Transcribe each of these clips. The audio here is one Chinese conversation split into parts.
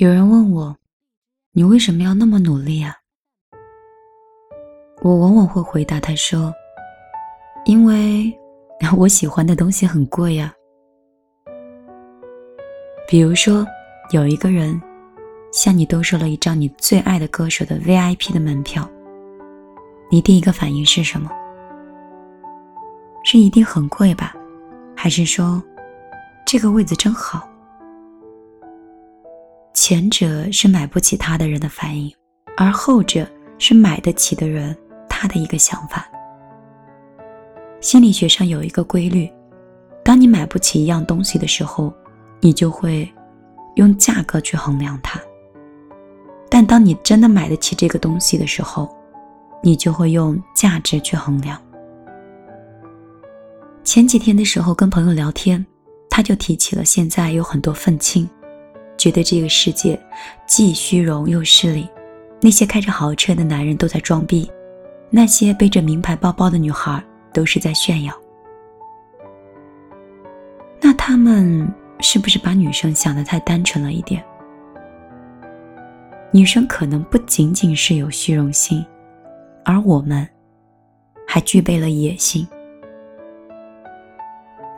有人问我：“你为什么要那么努力啊？”我往往会回答他说：“因为 我喜欢的东西很贵呀。比如说，有一个人向你兜售了一张你最爱的歌手的 VIP 的门票，你第一个反应是什么？是一定很贵吧？还是说这个位子真好？”前者是买不起他的人的反应，而后者是买得起的人他的一个想法。心理学上有一个规律：当你买不起一样东西的时候，你就会用价格去衡量它；但当你真的买得起这个东西的时候，你就会用价值去衡量。前几天的时候跟朋友聊天，他就提起了现在有很多愤青。觉得这个世界既虚荣又势利，那些开着豪车的男人都在装逼，那些背着名牌包包的女孩都是在炫耀。那他们是不是把女生想得太单纯了一点？女生可能不仅仅是有虚荣心，而我们还具备了野心。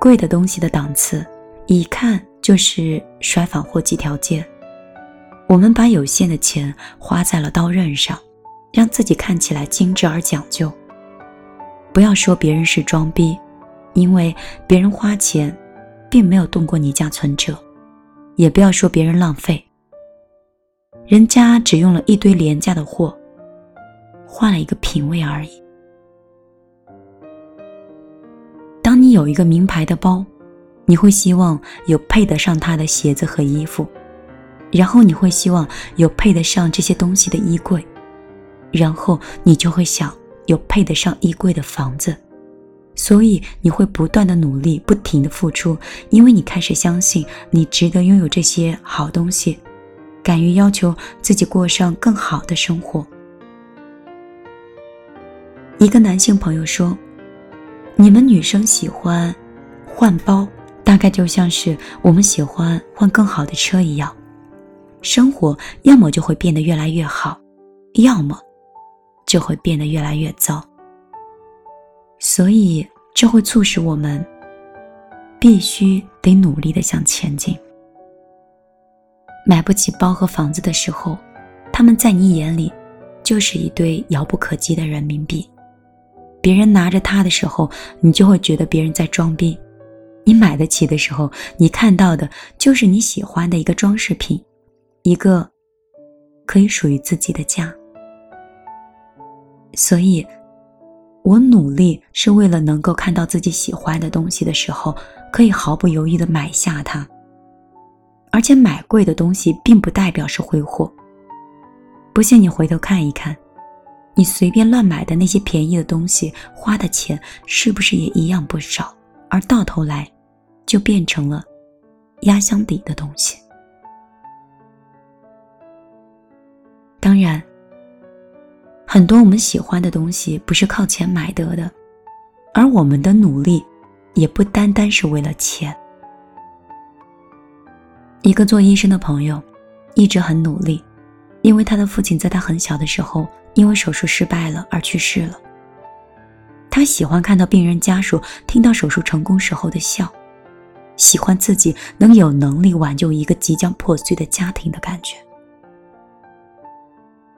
贵的东西的档次，一看。就是摔反货几条街，我们把有限的钱花在了刀刃上，让自己看起来精致而讲究。不要说别人是装逼，因为别人花钱，并没有动过你家存折；也不要说别人浪费，人家只用了一堆廉价的货，换了一个品味而已。当你有一个名牌的包。你会希望有配得上他的鞋子和衣服，然后你会希望有配得上这些东西的衣柜，然后你就会想有配得上衣柜的房子，所以你会不断的努力，不停的付出，因为你开始相信你值得拥有这些好东西，敢于要求自己过上更好的生活。一个男性朋友说：“你们女生喜欢换包。”大概就像是我们喜欢换更好的车一样，生活要么就会变得越来越好，要么就会变得越来越糟。所以这会促使我们必须得努力的向前进。买不起包和房子的时候，他们在你眼里就是一堆遥不可及的人民币；别人拿着它的时候，你就会觉得别人在装逼。你买得起的时候，你看到的就是你喜欢的一个装饰品，一个可以属于自己的家。所以，我努力是为了能够看到自己喜欢的东西的时候，可以毫不犹豫的买下它。而且，买贵的东西并不代表是挥霍。不信你回头看一看，你随便乱买的那些便宜的东西，花的钱是不是也一样不少？而到头来，就变成了压箱底的东西。当然，很多我们喜欢的东西不是靠钱买得的，而我们的努力也不单单是为了钱。一个做医生的朋友，一直很努力，因为他的父亲在他很小的时候因为手术失败了而去世了。他喜欢看到病人家属听到手术成功时候的笑，喜欢自己能有能力挽救一个即将破碎的家庭的感觉。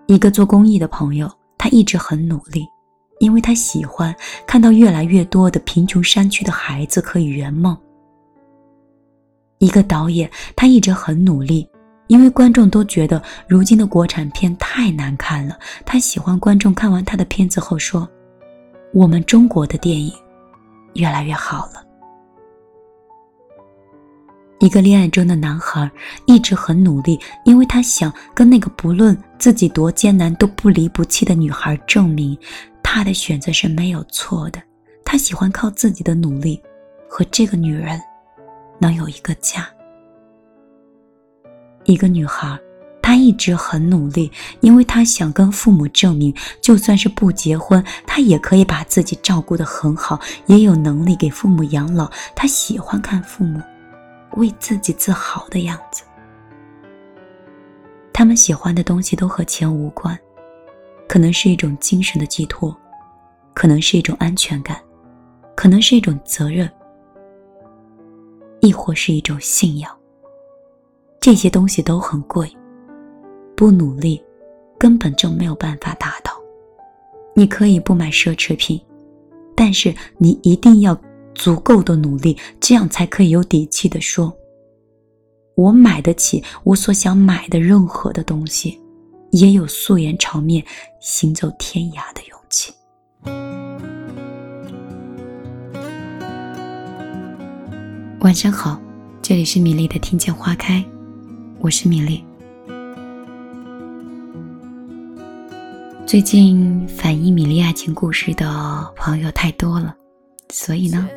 一个做公益的朋友，他一直很努力，因为他喜欢看到越来越多的贫穷山区的孩子可以圆梦。一个导演，他一直很努力，因为观众都觉得如今的国产片太难看了，他喜欢观众看完他的片子后说。我们中国的电影越来越好了。一个恋爱中的男孩一直很努力，因为他想跟那个不论自己多艰难都不离不弃的女孩证明，他的选择是没有错的。他喜欢靠自己的努力和这个女人能有一个家。一个女孩。他一直很努力，因为他想跟父母证明，就算是不结婚，他也可以把自己照顾得很好，也有能力给父母养老。他喜欢看父母为自己自豪的样子。他们喜欢的东西都和钱无关，可能是一种精神的寄托，可能是一种安全感，可能是一种责任，亦或是一种信仰。这些东西都很贵，不努力根本就没有办法达到。你可以不买奢侈品，但是你一定要足够的努力，这样才可以有底气的说：“我买得起我所想买的任何的东西，也有素颜朝面行走天涯的勇气。”晚上好，这里是米粒的听见花开。我是米粒。最近反映米粒爱情故事的朋友太多了，所以呢，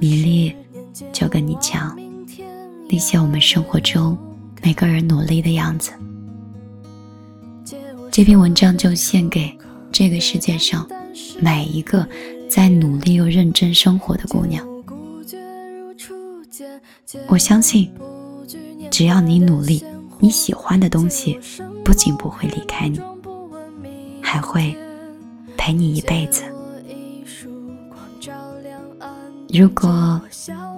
米粒就跟你讲那些我们生活中每个人努力的样子。这篇文章就献给这个世界上每一个在努力又认真生活的姑娘。我相信。只要你努力，你喜欢的东西不仅不会离开你，还会陪你一辈子。如果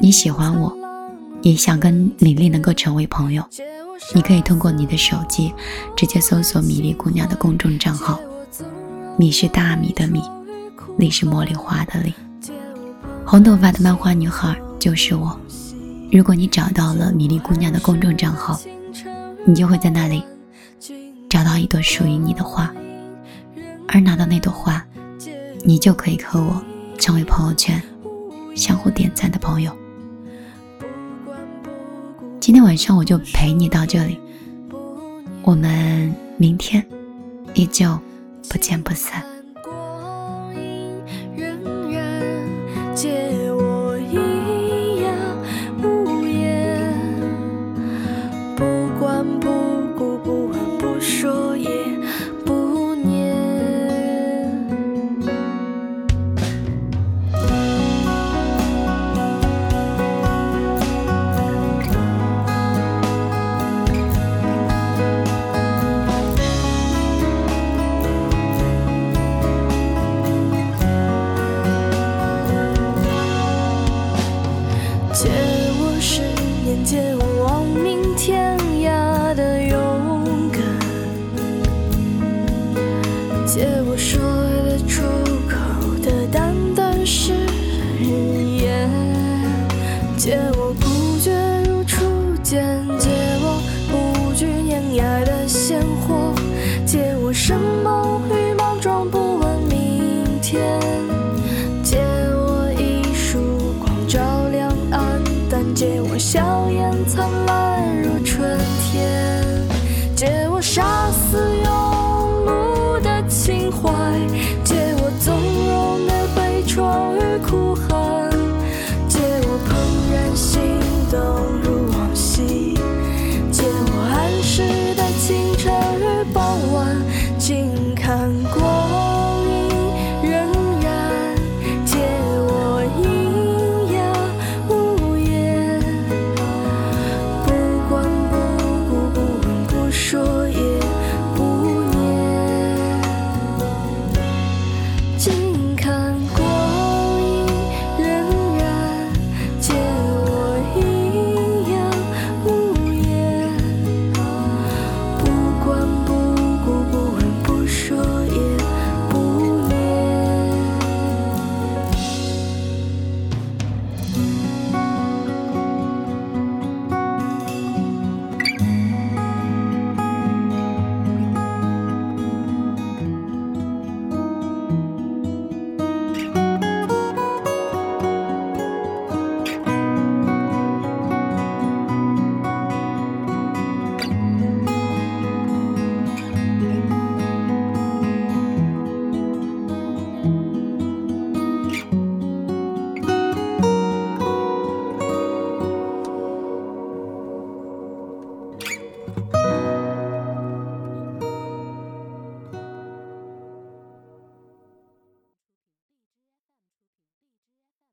你喜欢我，也想跟米粒能够成为朋友，你可以通过你的手机直接搜索“米粒姑娘”的公众账号。米是大米的米，粒是茉莉花的粒，红头发的漫画女孩就是我。如果你找到了米粒姑娘的公众账号，你就会在那里找到一朵属于你的花，而拿到那朵花，你就可以和我成为朋友圈相互点赞的朋友。今天晚上我就陪你到这里，我们明天依旧不见不散。什么